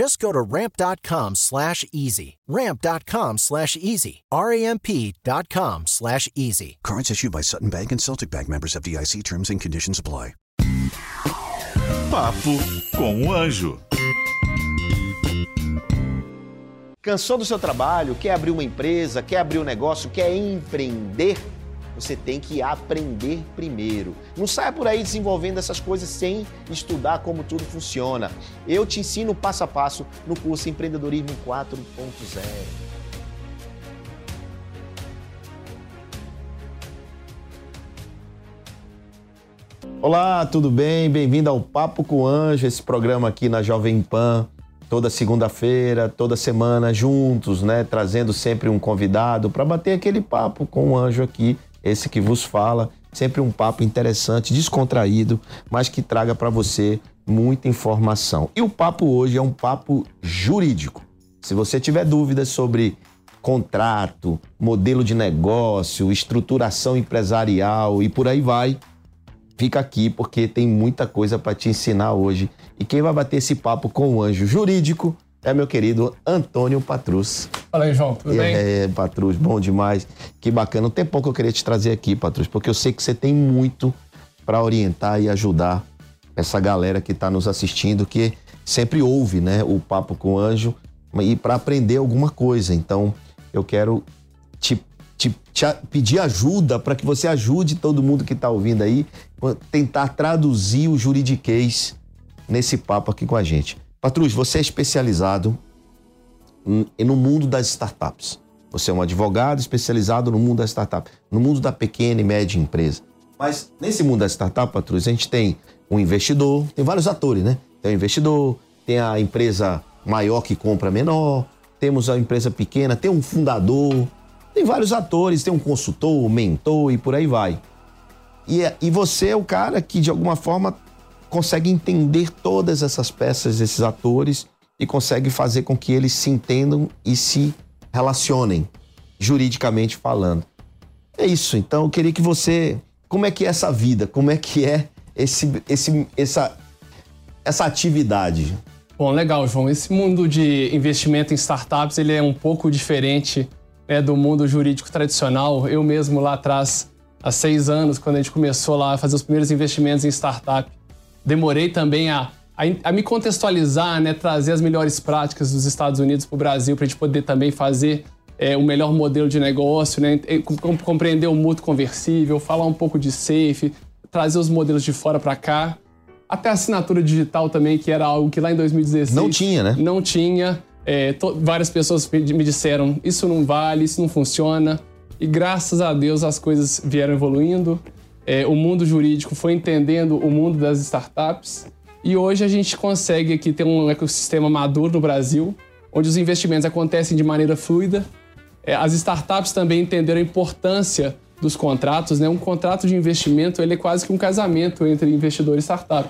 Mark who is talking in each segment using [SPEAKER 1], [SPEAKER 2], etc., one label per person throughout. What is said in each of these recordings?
[SPEAKER 1] Just go to ramp.com slash easy. Ramp.com slash easy. R-A-M-P.com slash easy.
[SPEAKER 2] Cards issued by Sutton Bank and Celtic Bank members of DIC terms and conditions apply.
[SPEAKER 3] Papo com o Anjo.
[SPEAKER 4] Cansou do seu trabalho? Quer abrir uma empresa? Quer abrir um negócio? Quer empreender? Você tem que aprender primeiro. Não saia por aí desenvolvendo essas coisas sem estudar como tudo funciona. Eu te ensino passo a passo no curso Empreendedorismo 4.0. Olá, tudo bem? Bem-vindo ao Papo com o Anjo, esse programa aqui na Jovem Pan, toda segunda-feira, toda semana juntos, né? Trazendo sempre um convidado para bater aquele papo com o anjo aqui, esse que vos fala. Sempre um papo interessante, descontraído, mas que traga para você muita informação. E o papo hoje é um papo jurídico. Se você tiver dúvidas sobre contrato, modelo de negócio, estruturação empresarial e por aí vai, fica aqui porque tem muita coisa para te ensinar hoje. E quem vai bater esse papo com o anjo jurídico é meu querido Antônio Patrus.
[SPEAKER 5] Fala aí, João, tudo bem?
[SPEAKER 4] É, Patrus, bom demais. Que bacana. Um tempão que eu queria te trazer aqui, Patrus, porque eu sei que você tem muito para orientar e ajudar essa galera que está nos assistindo, que sempre ouve, né, o papo com o anjo e para aprender alguma coisa. Então, eu quero te, te, te pedir ajuda para que você ajude todo mundo que está ouvindo aí, tentar traduzir o juridiquês nesse papo aqui com a gente. Patrus, você é especializado n- no mundo das startups. Você é um advogado especializado no mundo das startups, no mundo da pequena e média empresa. Mas nesse mundo das startups, Patrus, a gente tem um investidor, tem vários atores, né? Tem o investidor, tem a empresa maior que compra menor, temos a empresa pequena, tem um fundador, tem vários atores, tem um consultor, um mentor e por aí vai. E, é- e você é o cara que, de alguma forma, consegue entender todas essas peças, esses atores, e consegue fazer com que eles se entendam e se relacionem, juridicamente falando. É isso. Então, eu queria que você. Como é que é essa vida? Como é que é esse, esse, essa, essa atividade?
[SPEAKER 5] Bom, legal, João. Esse mundo de investimento em startups, ele é um pouco diferente né, do mundo jurídico tradicional. Eu mesmo lá atrás, há seis anos, quando a gente começou lá a fazer os primeiros investimentos em startup, demorei também a, a, a me contextualizar, né, trazer as melhores práticas dos Estados Unidos para o Brasil, para a gente poder também fazer é, o melhor modelo de negócio, né, com- com- compreender o mútuo conversível, falar um pouco de safe, trazer os modelos de fora para cá. Até a assinatura digital também, que era algo que lá em 2016...
[SPEAKER 4] Não tinha, né?
[SPEAKER 5] Não tinha. É, to- várias pessoas me disseram, isso não vale, isso não funciona. E graças a Deus as coisas vieram evoluindo. É, o mundo jurídico foi entendendo o mundo das startups. E hoje a gente consegue aqui ter um ecossistema maduro no Brasil, onde os investimentos acontecem de maneira fluida. É, as startups também entenderam a importância dos contratos. Né? Um contrato de investimento ele é quase que um casamento entre investidor e startup.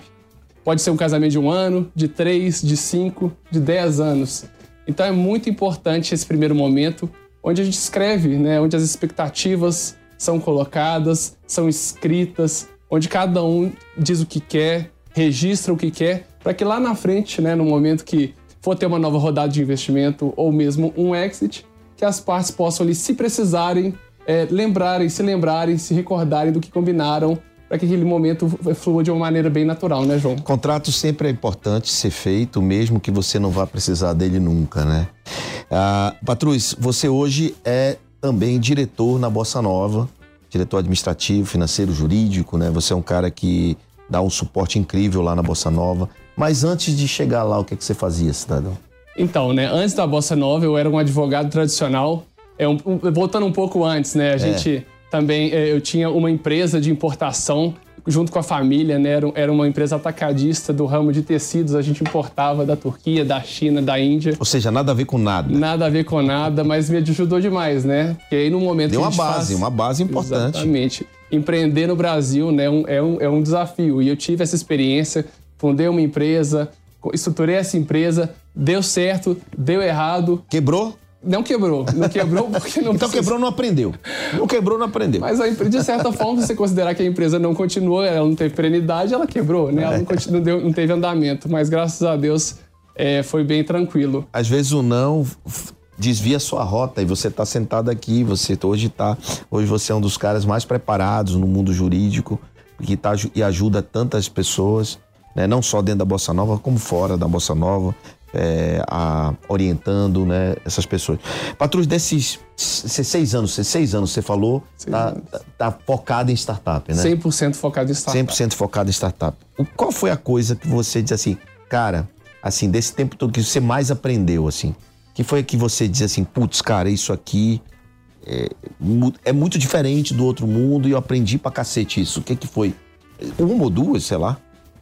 [SPEAKER 5] Pode ser um casamento de um ano, de três, de cinco, de dez anos. Então é muito importante esse primeiro momento, onde a gente escreve, né? onde as expectativas são colocadas, são escritas, onde cada um diz o que quer, registra o que quer, para que lá na frente, né, no momento que for ter uma nova rodada de investimento ou mesmo um exit, que as partes possam ali, se precisarem, é, lembrarem, se lembrarem, se recordarem do que combinaram para que aquele momento flua de uma maneira bem natural, né, João?
[SPEAKER 4] Contrato sempre é importante ser feito, mesmo que você não vá precisar dele nunca, né? Ah, Patrus, você hoje é também diretor na Bossa Nova, diretor administrativo, financeiro, jurídico, né? Você é um cara que dá um suporte incrível lá na Bossa Nova. Mas antes de chegar lá, o que, é que você fazia, cidadão?
[SPEAKER 5] Então, né, antes da Bossa Nova, eu era um advogado tradicional. É um, voltando um pouco antes, né, a é. gente também, é, eu tinha uma empresa de importação junto com a família, né? Era, era uma empresa atacadista do ramo de tecidos. A gente importava da Turquia, da China, da Índia.
[SPEAKER 4] Ou seja, nada a ver com nada.
[SPEAKER 5] Nada a ver com nada, mas me ajudou demais, né? Porque aí no momento
[SPEAKER 4] Deu uma base,
[SPEAKER 5] faz...
[SPEAKER 4] uma base importante.
[SPEAKER 5] Exatamente. Empreender no Brasil né, é, um, é, um, é um desafio. E eu tive essa experiência, fundei uma empresa, estruturei essa empresa, deu certo, deu errado.
[SPEAKER 4] Quebrou?
[SPEAKER 5] Não quebrou. Não quebrou porque não
[SPEAKER 4] Então precisa... quebrou, não aprendeu. Não quebrou, não aprendeu.
[SPEAKER 5] Mas de certa forma, você considerar que a empresa não continuou, ela não teve perenidade, ela quebrou, né? Ela não, continu... não, não teve andamento. Mas graças a Deus é, foi bem tranquilo.
[SPEAKER 4] Às vezes o não desvia sua rota e você está sentado aqui, você hoje tá, hoje você é um dos caras mais preparados no mundo jurídico que tá, e ajuda tantas pessoas, né? não só dentro da Bossa Nova, como fora da Bossa Nova é, a, orientando né, essas pessoas. Patrulha, desses seis anos, seis anos você falou, tá, tá, focado em startup, né?
[SPEAKER 5] 100% focado em startup.
[SPEAKER 4] 100% focado em startup. Qual foi a coisa que você disse assim, cara, assim, desse tempo todo que você mais aprendeu, assim? Que foi que você disse assim, putz, cara, isso aqui é, é, muito diferente do outro mundo e eu aprendi pra cacete isso. O que que foi? Uma ou duas, sei lá?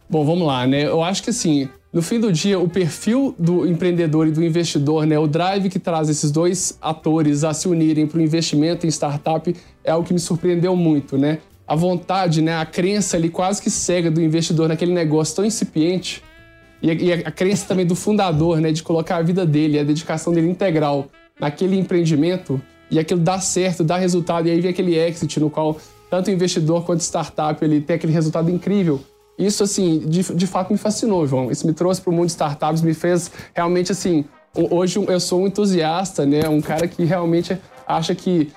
[SPEAKER 5] Bom, vamos lá, né? Eu acho que assim, no fim do dia, o perfil do empreendedor e do investidor, né, o drive que traz esses dois atores a se unirem para o investimento em startup é algo que me surpreendeu muito, né? A vontade, né, a crença ali quase que cega do investidor naquele negócio tão incipiente e a, e a crença também do fundador, né, de colocar a vida dele, a dedicação dele integral naquele empreendimento e aquilo dá certo, dá resultado e aí vem aquele exit no qual tanto o investidor quanto startup ele tem aquele resultado incrível isso, assim, de, de fato me fascinou, João. Isso me trouxe para o mundo de startups, me fez realmente, assim, hoje eu sou um entusiasta, né? Um cara que realmente acha que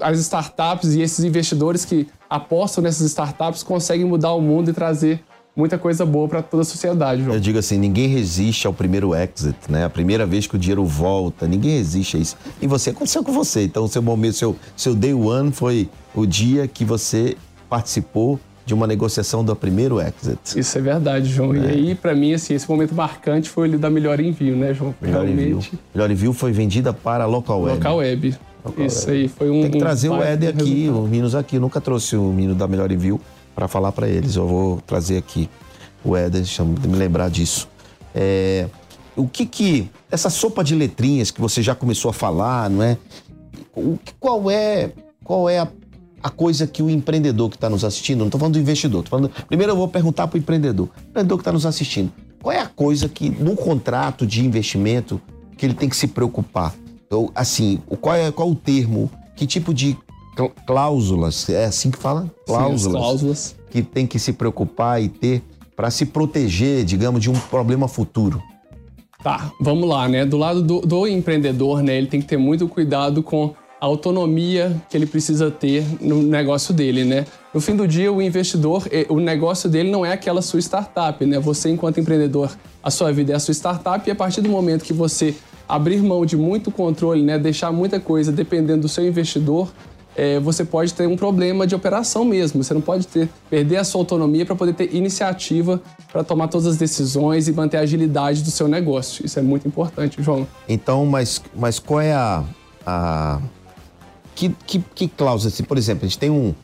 [SPEAKER 5] as startups e esses investidores que apostam nessas startups conseguem mudar o mundo e trazer muita coisa boa para toda a sociedade, João.
[SPEAKER 4] Eu digo assim, ninguém resiste ao primeiro exit, né? A primeira vez que o dinheiro volta, ninguém resiste a isso. E você aconteceu com você. Então, seu momento, seu, seu day one foi o dia que você participou de uma negociação do primeiro exit.
[SPEAKER 5] Isso é verdade, João. É. E aí, para mim, assim, esse momento marcante foi ele da Melhor Envio, né, João?
[SPEAKER 4] Melhor Realmente. Envio. Melhor Envio foi vendida para Local Web.
[SPEAKER 5] Local Web. Local Isso Web. aí foi um.
[SPEAKER 4] Tem que trazer
[SPEAKER 5] um
[SPEAKER 4] o Ed aqui, o Minos aqui. Eu nunca trouxe o Mino da Melhor Envio para falar para eles. Eu vou trazer aqui o Ed, deixa me lembrar disso. É, o que que. Essa sopa de letrinhas que você já começou a falar, não é? O, qual é. Qual é a a coisa que o empreendedor que está nos assistindo, não estou falando do investidor, falando, primeiro eu vou perguntar para o empreendedor, o empreendedor que está nos assistindo, qual é a coisa que no contrato de investimento que ele tem que se preocupar? Ou, assim, qual é qual o termo, que tipo de cláusulas, é assim que fala?
[SPEAKER 5] Cláusulas, Sim, cláusulas.
[SPEAKER 4] que tem que se preocupar e ter para se proteger, digamos, de um problema futuro.
[SPEAKER 5] Tá, vamos lá, né? Do lado do, do empreendedor, né, ele tem que ter muito cuidado com a autonomia que ele precisa ter no negócio dele, né? No fim do dia, o investidor, o negócio dele não é aquela sua startup, né? Você, enquanto empreendedor, a sua vida é a sua startup e a partir do momento que você abrir mão de muito controle, né? Deixar muita coisa dependendo do seu investidor, é, você pode ter um problema de operação mesmo. Você não pode ter, perder a sua autonomia para poder ter iniciativa para tomar todas as decisões e manter a agilidade do seu negócio. Isso é muito importante, João.
[SPEAKER 4] Então, mas, mas qual é a, a que, que, que cláusula, assim, por exemplo, a gente tem um.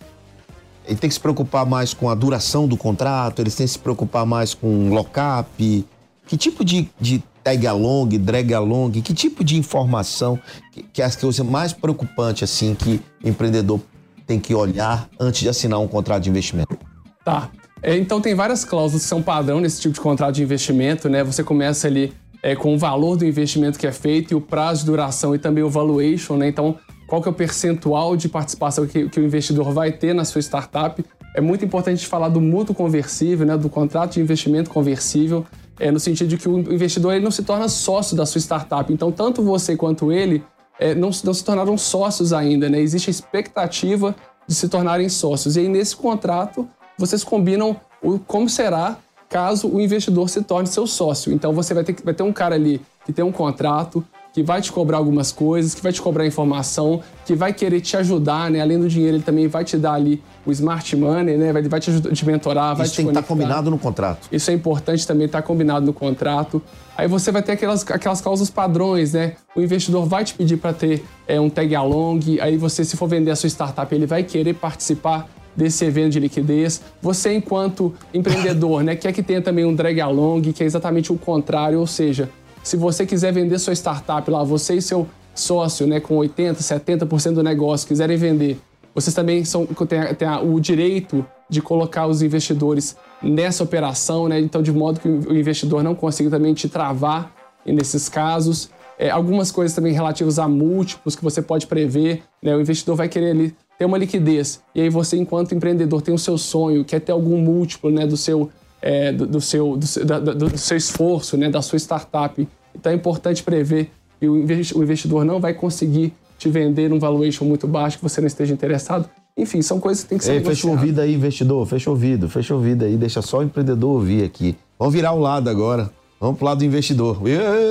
[SPEAKER 4] Ele tem que se preocupar mais com a duração do contrato, eles têm que se preocupar mais com lock-up. Que tipo de, de tag along, drag along, que tipo de informação que, que é a coisa mais preocupante, assim, que empreendedor tem que olhar antes de assinar um contrato de investimento?
[SPEAKER 5] Tá. É, então tem várias cláusulas que são padrão nesse tipo de contrato de investimento, né? Você começa ali é, com o valor do investimento que é feito e o prazo de duração e também o valuation, né? Então qual que é o percentual de participação que, que o investidor vai ter na sua startup. É muito importante falar do mútuo conversível, né, do contrato de investimento conversível, é, no sentido de que o investidor ele não se torna sócio da sua startup. Então, tanto você quanto ele é, não, não, se tornaram sócios ainda. Né? Existe a expectativa de se tornarem sócios. E aí, nesse contrato, vocês combinam o, como será caso o investidor se torne seu sócio. Então, você vai ter, vai ter um cara ali que tem um contrato, que vai te cobrar algumas coisas, que vai te cobrar informação, que vai querer te ajudar, né? Além do dinheiro, ele também vai te dar ali o smart money, né? Vai, vai te, ajudar, te mentorar, vai
[SPEAKER 4] Isso
[SPEAKER 5] te
[SPEAKER 4] tem que estar
[SPEAKER 5] conectar.
[SPEAKER 4] combinado no contrato.
[SPEAKER 5] Isso é importante também estar combinado no contrato. Aí você vai ter aquelas, aquelas cláusulas padrões, né? O investidor vai te pedir para ter é, um tag along, aí você, se for vender a sua startup, ele vai querer participar desse evento de liquidez. Você, enquanto empreendedor, né, quer que tenha também um drag along, que é exatamente o contrário, ou seja, se você quiser vender sua startup lá, você e seu sócio, né, com 80, 70% do negócio, quiserem vender, vocês também são, têm, têm o direito de colocar os investidores nessa operação, né? Então, de modo que o investidor não consiga também te travar nesses casos. É, algumas coisas também relativas a múltiplos que você pode prever, né? O investidor vai querer ali ter uma liquidez. E aí você, enquanto empreendedor, tem o seu sonho, quer ter algum múltiplo, né, do seu, é, do, do, seu, do, da- do seu esforço, né, da sua startup. Então é importante prever que o investi- o investidor não vai conseguir te vender num valuation muito baixo, que você não esteja interessado. Enfim, são coisas que tem que ser
[SPEAKER 4] Ei, fecha o ouvido aí, investidor. Fecha o ouvido, fecha o ouvido aí. Deixa só o empreendedor ouvir aqui. Vamos virar o lado agora. Vamos pro lado do investidor.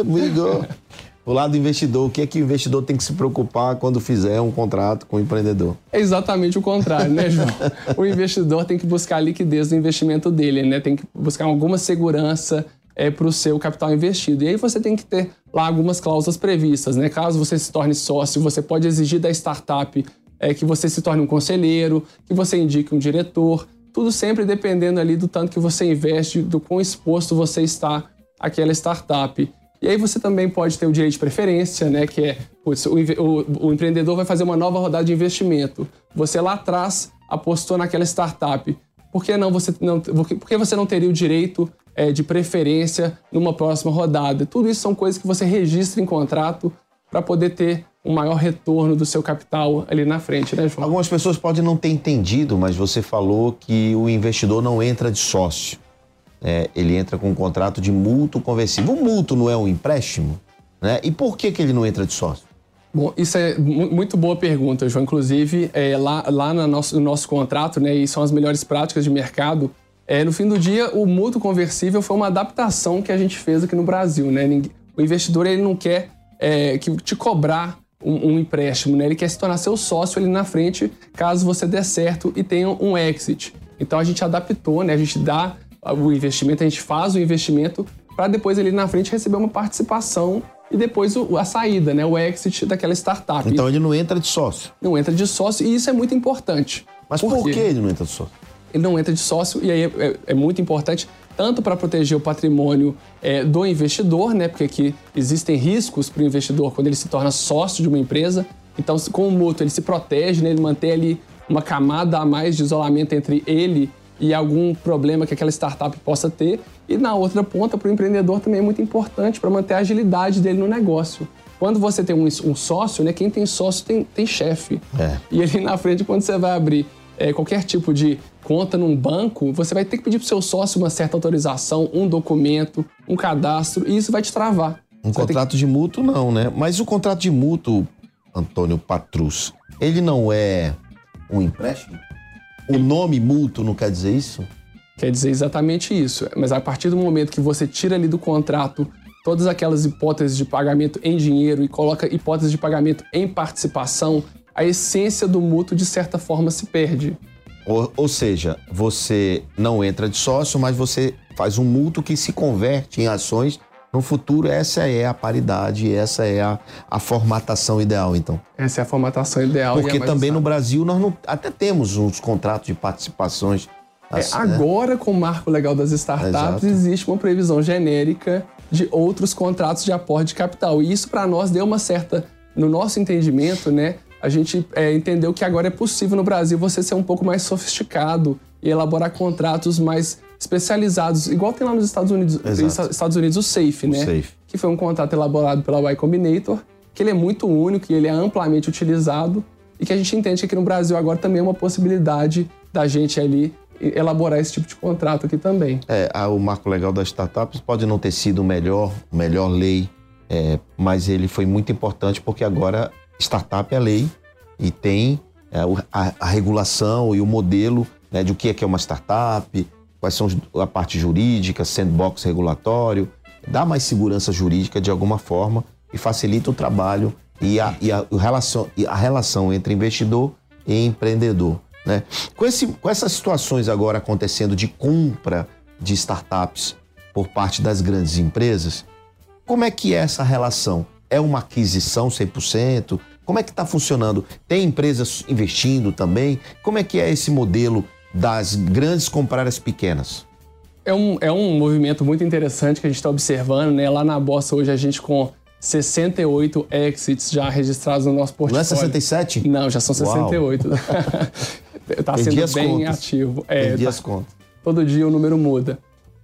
[SPEAKER 4] Amigo. o lado do investidor. O que é que o investidor tem que se preocupar quando fizer um contrato com o empreendedor?
[SPEAKER 5] É exatamente o contrário, né, João? o investidor tem que buscar a liquidez do investimento dele, né? Tem que buscar alguma segurança para o seu capital investido. E aí você tem que ter lá algumas cláusulas previstas, né? Caso você se torne sócio, você pode exigir da startup é, que você se torne um conselheiro, que você indique um diretor, tudo sempre dependendo ali do tanto que você investe, do quão exposto você está àquela startup. E aí você também pode ter o direito de preferência, né? Que é putz, o, o- o empreendedor vai fazer uma nova rodada de investimento. Você lá atrás apostou naquela startup. Por que não você não, por que você não teria o direito é, de preferência numa próxima rodada? Tudo isso são coisas que você registra em contrato para poder ter um maior retorno do seu capital ali na frente, né, João?
[SPEAKER 4] Algumas pessoas podem não ter entendido, mas você falou que o investidor não entra de sócio. É, ele entra com um contrato de mútuo conversível. O mútuo não é um empréstimo? Né? E por que, que ele não entra de sócio?
[SPEAKER 5] Bom, isso é mu- muito boa pergunta, João. Inclusive, é, lá, lá no, nosso, no nosso contrato, né, e são as melhores práticas de mercado, é, no fim do dia, o mútuo conversível foi uma adaptação que a gente fez aqui no Brasil. Né? O investidor ele não quer é, que te cobrar um, um empréstimo, né? ele quer se tornar seu sócio ali na frente, caso você der certo e tenha um exit. Então a gente adaptou, né? a gente dá o investimento, a gente faz o investimento para depois ali na frente receber uma participação e depois o- a saída, né? o exit daquela startup.
[SPEAKER 4] Então ele não entra de sócio.
[SPEAKER 5] Não entra de sócio e isso é muito importante.
[SPEAKER 4] Mas por, que ele não entra de sócio?
[SPEAKER 5] Ele não entra de sócio e aí é, é- é muito importante tanto para proteger o patrimônio é, do investidor, né? Porque aqui existem riscos para o investidor quando ele se torna sócio de uma empresa. Então, com o mútuo, ele se protege, né? ele mantém ali uma camada a mais de isolamento entre ele e algum problema que aquela startup possa ter. E na outra ponta, para o empreendedor também é muito importante para manter a agilidade dele no negócio. Quando você tem um, um sócio, né? Quem tem sócio tem, tem chefe.
[SPEAKER 4] É.
[SPEAKER 5] E ali na frente, quando você vai abrir é, qualquer tipo de conta num banco, você vai ter que pedir para o seu sócio uma certa autorização, um documento, um cadastro, e isso vai te travar.
[SPEAKER 4] Um
[SPEAKER 5] Você
[SPEAKER 4] contrato de mútuo, não, né? Mas o contrato de mútuo, Antônio Patrus, ele não é um empréstimo? O nome mútuo não quer dizer isso?
[SPEAKER 5] que- Quer dizer exatamente isso. Mas a partir do momento que você tira ali do contrato todas aquelas hipóteses de pagamento em dinheiro e coloca hipóteses de pagamento em participação, a essência do mútuo, de certa forma, se perde.
[SPEAKER 4] Ou, ou seja, você não entra de sócio, mas você faz um mútuo que se converte em ações. No futuro, essa é a paridade, essa é a, a formatação ideal, então.
[SPEAKER 5] Essa é a formatação ideal. é
[SPEAKER 4] Porque
[SPEAKER 5] mais
[SPEAKER 4] também no. Brasil nós não, até temos uns contratos de participações.
[SPEAKER 5] É,
[SPEAKER 4] assim, né?
[SPEAKER 5] agora, com o marco legal das startups,
[SPEAKER 4] Exato.
[SPEAKER 5] existe uma previsão genérica de outros contratos de aporte de capital. E isso, para nós, deu uma certa. No nosso entendimento, né? A gente é, entendeu que agora é possível no Brasil você ser um pouco mais sofisticado e elaborar contratos mais especializados, igual tem lá nos Estados Unidos,
[SPEAKER 4] Exato.
[SPEAKER 5] Estados Unidos o SAFE, né?
[SPEAKER 4] SAFE.
[SPEAKER 5] Que foi um contrato elaborado pela Y Combinator, que ele é muito único e ele é amplamente utilizado e que a gente entende que aqui no Brasil agora também é uma possibilidade da gente ali elaborar esse tipo de contrato aqui também.
[SPEAKER 4] É, o marco legal das startups pode não ter sido o melhor, melhor lei, é, mas ele foi muito importante porque agora startup é lei e tem é, o- a, a regulação e o modelo né, de o que é que é uma startup, quais são a parte jurídica, sandbox regulatório, dá mais segurança jurídica de alguma forma e facilita o trabalho e a, e a, relação, e a relação entre investidor e empreendedor. Né? Com, esse, com essas situações agora acontecendo de compra de startups por parte das grandes empresas, como é que é essa relação? É uma aquisição 100%? Como é que está funcionando? Tem empresas investindo também? Como é que é esse modelo das grandes comprar as pequenas?
[SPEAKER 5] É um, é um movimento muito interessante que a gente está observando, né? Lá na Bossa hoje a gente com 68 exits já registrados no nosso portfólio.
[SPEAKER 4] Não é 67?
[SPEAKER 5] Não, já são 68. Está sendo bem contas. ativo.
[SPEAKER 4] É, Perdi tá, as contas.
[SPEAKER 5] Todo dia o número muda.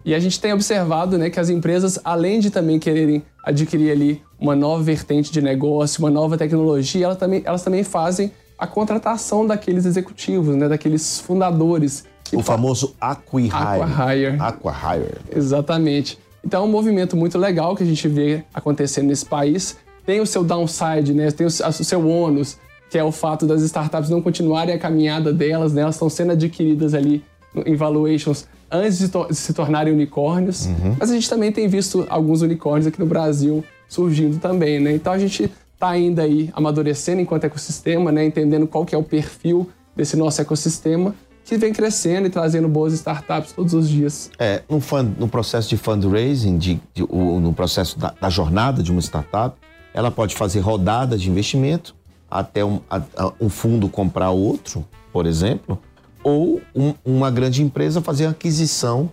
[SPEAKER 5] E a gente tem observado né, que as empresas, além de também quererem adquirir ali uma nova vertente de negócio, uma nova tecnologia, elas também, elas também fazem a contratação daqueles executivos, né, daqueles fundadores.
[SPEAKER 4] O famoso acquihire.
[SPEAKER 5] Acquihire.
[SPEAKER 4] Acquihire.
[SPEAKER 5] Exatamente. Então é um movimento muito legal que a gente vê acontecendo nesse país. Tem o seu downside, né? tem o seu ônus, que é o fato das startups não continuarem a caminhada delas, né? elas estão sendo adquiridas ali em valuations antes de, to de se tornarem unicórnios. Uhum. Mas a gente também tem visto alguns unicórnios aqui no Brasil surgindo também, né? Então a gente está ainda aí amadurecendo enquanto ecossistema, né? Entendendo qual que é o perfil desse nosso ecossistema que vem crescendo e trazendo boas startups todos os dias.
[SPEAKER 4] É, no, fund, no processo de fundraising, de, de, o, no processo da, da, jornada de uma startup, ela pode fazer rodadas de investimento até um, a, um fundo comprar outro, por exemplo, ou um, uma grande empresa fazer aquisição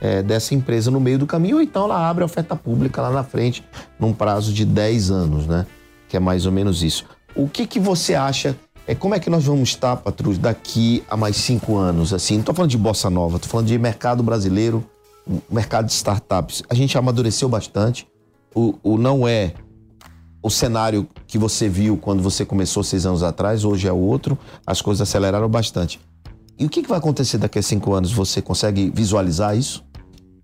[SPEAKER 4] é, dessa empresa no meio do caminho, ou então ela abre a oferta pública lá na frente, num prazo de 10 anos, né? Que é mais ou menos isso. O que, que você acha é como é que nós vamos estar, Patrus, daqui a mais cinco anos? Assim, não estou falando de bossa nova, estou falando de mercado brasileiro, mercado de startups. A gente amadureceu bastante. O, o não é o cenário que você viu quando você começou seis anos atrás, hoje é outro. As coisas aceleraram bastante. E o que, que vai acontecer daqui a cinco anos? Você consegue visualizar isso?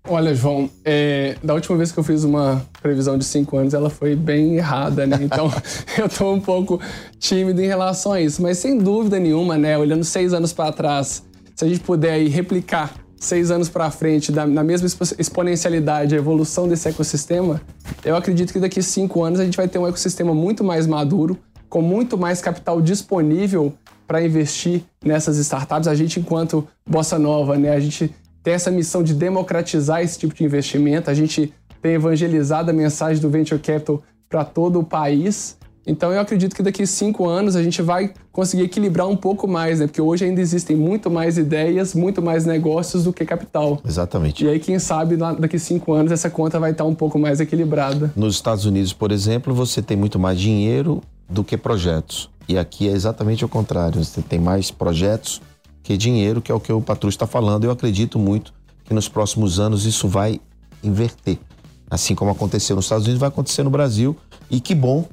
[SPEAKER 5] Olha, João, é, da última vez que eu fiz uma previsão de cinco anos, ela foi bem errada, né? Então eu tô um pouco tímido em relação a isso. Mas sem dúvida nenhuma, né? Olhando seis anos para trás, se a gente puder aí replicar seis anos para frente, da, na mesma exponencialidade, a evolução desse ecossistema, eu acredito que daqui cinco anos a gente vai ter um ecossistema muito mais maduro, com muito mais capital disponível para investir nessas startups. A gente, enquanto Bossa Nova, né? A gente tem essa missão de democratizar esse tipo de investimento. A gente tem evangelizado a mensagem do Venture Capital para todo o país. Então eu acredito que daqui cinco anos a gente vai conseguir equilibrar um pouco mais, né? Porque hoje ainda existem muito mais ideias, muito mais negócios do que capital.
[SPEAKER 4] Exatamente.
[SPEAKER 5] E aí, quem sabe, daqui cinco anos essa conta vai estar um pouco mais equilibrada.
[SPEAKER 4] Nos Estados Unidos, por exemplo, você tem muito mais dinheiro do que projetos. E aqui é exatamente o contrário. Você tem mais projetos que dinheiro, que é o que o Patrulho está falando. Eu acredito muito que nos próximos anos isso vai inverter. Assim como aconteceu nos Estados Unidos, vai acontecer no Brasil. E que bom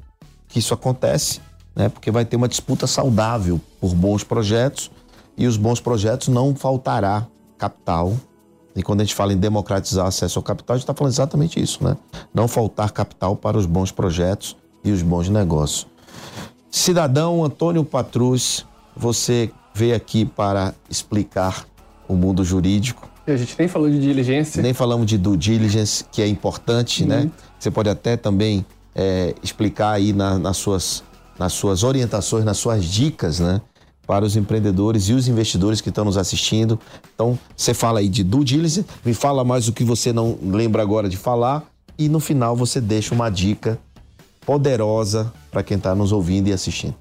[SPEAKER 4] que isso acontece, né? porque vai ter uma disputa saudável por bons projetos e os bons projetos não faltará capital. E quando a gente fala em democratizar acesso ao capital, a gente está falando exatamente isso, né? Não faltar capital para os bons projetos e os bons negócios. Cidadão Antônio Patrus, você veio aqui para explicar o mundo jurídico.
[SPEAKER 5] A gente nem falou de diligência.
[SPEAKER 4] Nem falamos de due diligence, que é importante, né? Uhum. Você pode até também é, explicar aí na, nas, suas, nas suas orientações, nas suas dicas, né? Para os empreendedores e os investidores que estão nos assistindo. Então, você fala aí de due diligence, me fala mais o que você não lembra agora de falar e no final você deixa uma dica poderosa para quem está nos ouvindo e assistindo.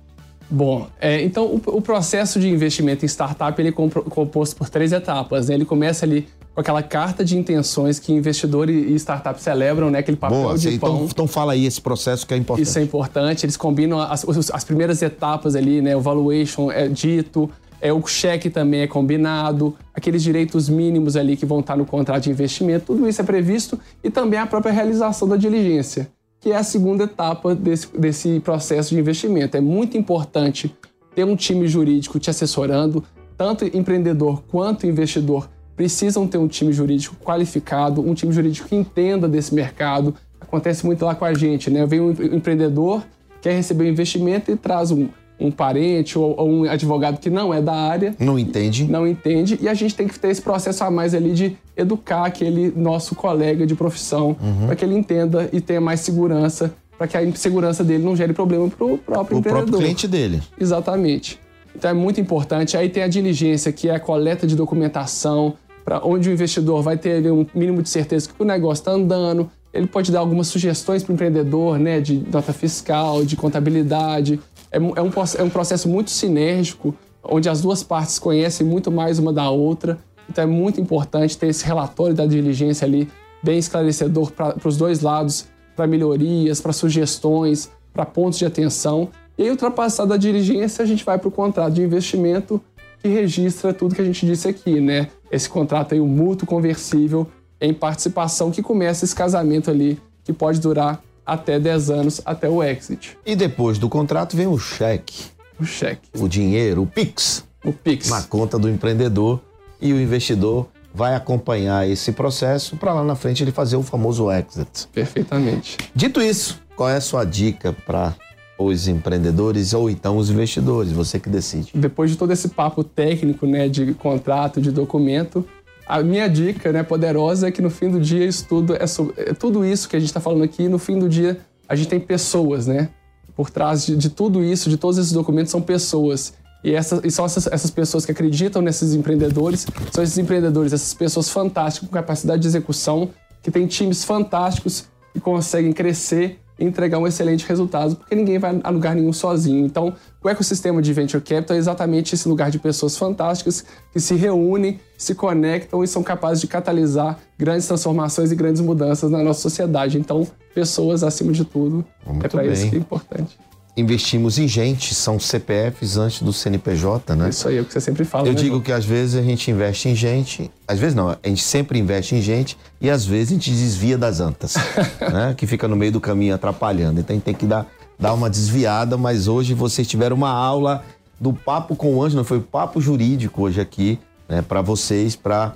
[SPEAKER 5] Bom, é, então o, o, processo de investimento em startup ele é composto por três etapas. Né? Ele começa ali com aquela carta de intenções que investidor e startup celebram, né? Aquele papel
[SPEAKER 4] Boa,
[SPEAKER 5] de
[SPEAKER 4] então,
[SPEAKER 5] pão.
[SPEAKER 4] Então fala aí esse processo que é importante.
[SPEAKER 5] Isso é importante. Eles combinam as, as primeiras etapas ali, né? O valuation é dito, é o cheque também é combinado, aqueles direitos mínimos ali que vão estar no contrato de investimento, tudo isso é previsto e também a própria realização da diligência que é a segunda etapa desse, desse processo de investimento. É muito importante ter um time jurídico te assessorando, tanto empreendedor quanto investidor precisam ter um time jurídico qualificado, um time jurídico que entenda desse mercado. Acontece muito lá com a gente, né? Vem um empreendedor, quer receber um investimento e traz um, um parente ou, ou, um advogado que não é da área.
[SPEAKER 4] Não entende.
[SPEAKER 5] Não entende. E a gente tem que ter esse processo a mais ali de educar aquele nosso colega de profissão uhum. para que ele entenda e tenha mais segurança para que a insegurança dele não gere problema para o próprio
[SPEAKER 4] O
[SPEAKER 5] empreendedor.
[SPEAKER 4] próprio cliente dele.
[SPEAKER 5] Exatamente. Então é muito importante. Aí tem a diligência, que é a coleta de documentação, para onde o investidor vai ter ali, um mínimo de certeza que o negócio está andando. Ele pode dar algumas sugestões para o empreendedor, né, de nota fiscal, de contabilidade. É, é um, é um processo muito sinérgico, onde as duas partes conhecem muito mais uma da outra. Então é muito importante ter esse relatório da diligência ali bem esclarecedor para os dois lados, para melhorias, para sugestões, para pontos de atenção. E aí, ultrapassada a diligência, a gente vai para o contrato de investimento que registra tudo que a gente disse aqui, né? Esse contrato aí, o mútuo conversível em participação, que começa esse casamento ali, que pode durar até 10 anos, até o exit.
[SPEAKER 4] E depois do contrato vem o cheque,
[SPEAKER 5] O cheque,
[SPEAKER 4] o dinheiro, o PIX,
[SPEAKER 5] o PIX.
[SPEAKER 4] na conta do empreendedor e o investidor vai acompanhar esse processo para lá na frente ele fazer o famoso exit.
[SPEAKER 5] Perfeitamente.
[SPEAKER 4] Dito isso, qual é a sua dica para os empreendedores ou então os investidores? Você que decide.
[SPEAKER 5] depois de todo esse papo técnico, né, de contrato, de documento, a minha dica, né, poderosa é que no fim do dia isso tudo é, sobre, é tudo isso que a gente está falando aqui. No fim do dia a gente tem pessoas, né? Por trás de, de tudo isso, de todos esses documentos são pessoas. E, essas, e são essas, essas pessoas que acreditam nesses empreendedores, são esses empreendedores, essas pessoas fantásticas com capacidade de execução, que têm times fantásticos e conseguem crescer entregar um excelente resultado, porque ninguém vai a lugar nenhum sozinho. Então, o ecossistema de Venture Capital é exatamente esse lugar de pessoas fantásticas que se reúnem, se conectam e são capazes de catalisar grandes transformações e grandes mudanças na nossa sociedade. Então, pessoas acima de tudo,
[SPEAKER 4] Muito
[SPEAKER 5] é para isso que é importante.
[SPEAKER 4] Investimos em gente, são CPFs antes do CNPJ, né?
[SPEAKER 5] Isso aí é o que você sempre fala.
[SPEAKER 4] Eu
[SPEAKER 5] né,
[SPEAKER 4] digo
[SPEAKER 5] João?
[SPEAKER 4] que às vezes a gente investe em gente, às vezes não, a gente sempre investe em gente e às vezes a gente desvia das antas, né? Que fica no meio do caminho atrapalhando. Então a gente tem que dar, dar uma desviada, mas hoje vocês tiveram uma aula do Papo com o Anjo, não foi o Papo Jurídico hoje aqui, né? Para vocês, para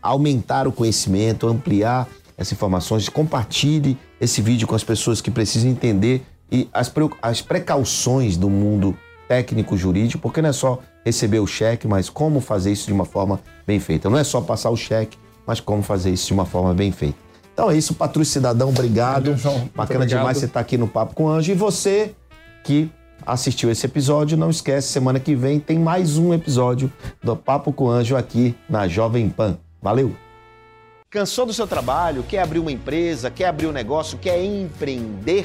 [SPEAKER 4] aumentar o conhecimento, ampliar essas informações, compartilhe esse vídeo com as pessoas que precisam entender e as, as precauções do mundo técnico jurídico, porque não é só receber o cheque, mas como fazer isso de uma forma bem feita. Não é só passar o cheque, mas como fazer isso de uma forma bem feita. Então é isso, Patrulho Cidadão, obrigado.
[SPEAKER 5] Valeu, João. Muito
[SPEAKER 4] Bacana
[SPEAKER 5] obrigado.
[SPEAKER 4] demais você estar aqui no Papo com o Anjo. E você que assistiu esse episódio, não esquece, semana que vem tem mais um episódio do Papo com o Anjo aqui na Jovem Pan. Valeu! Cansou do seu trabalho? Quer abrir uma empresa? Quer abrir um negócio? Quer empreender?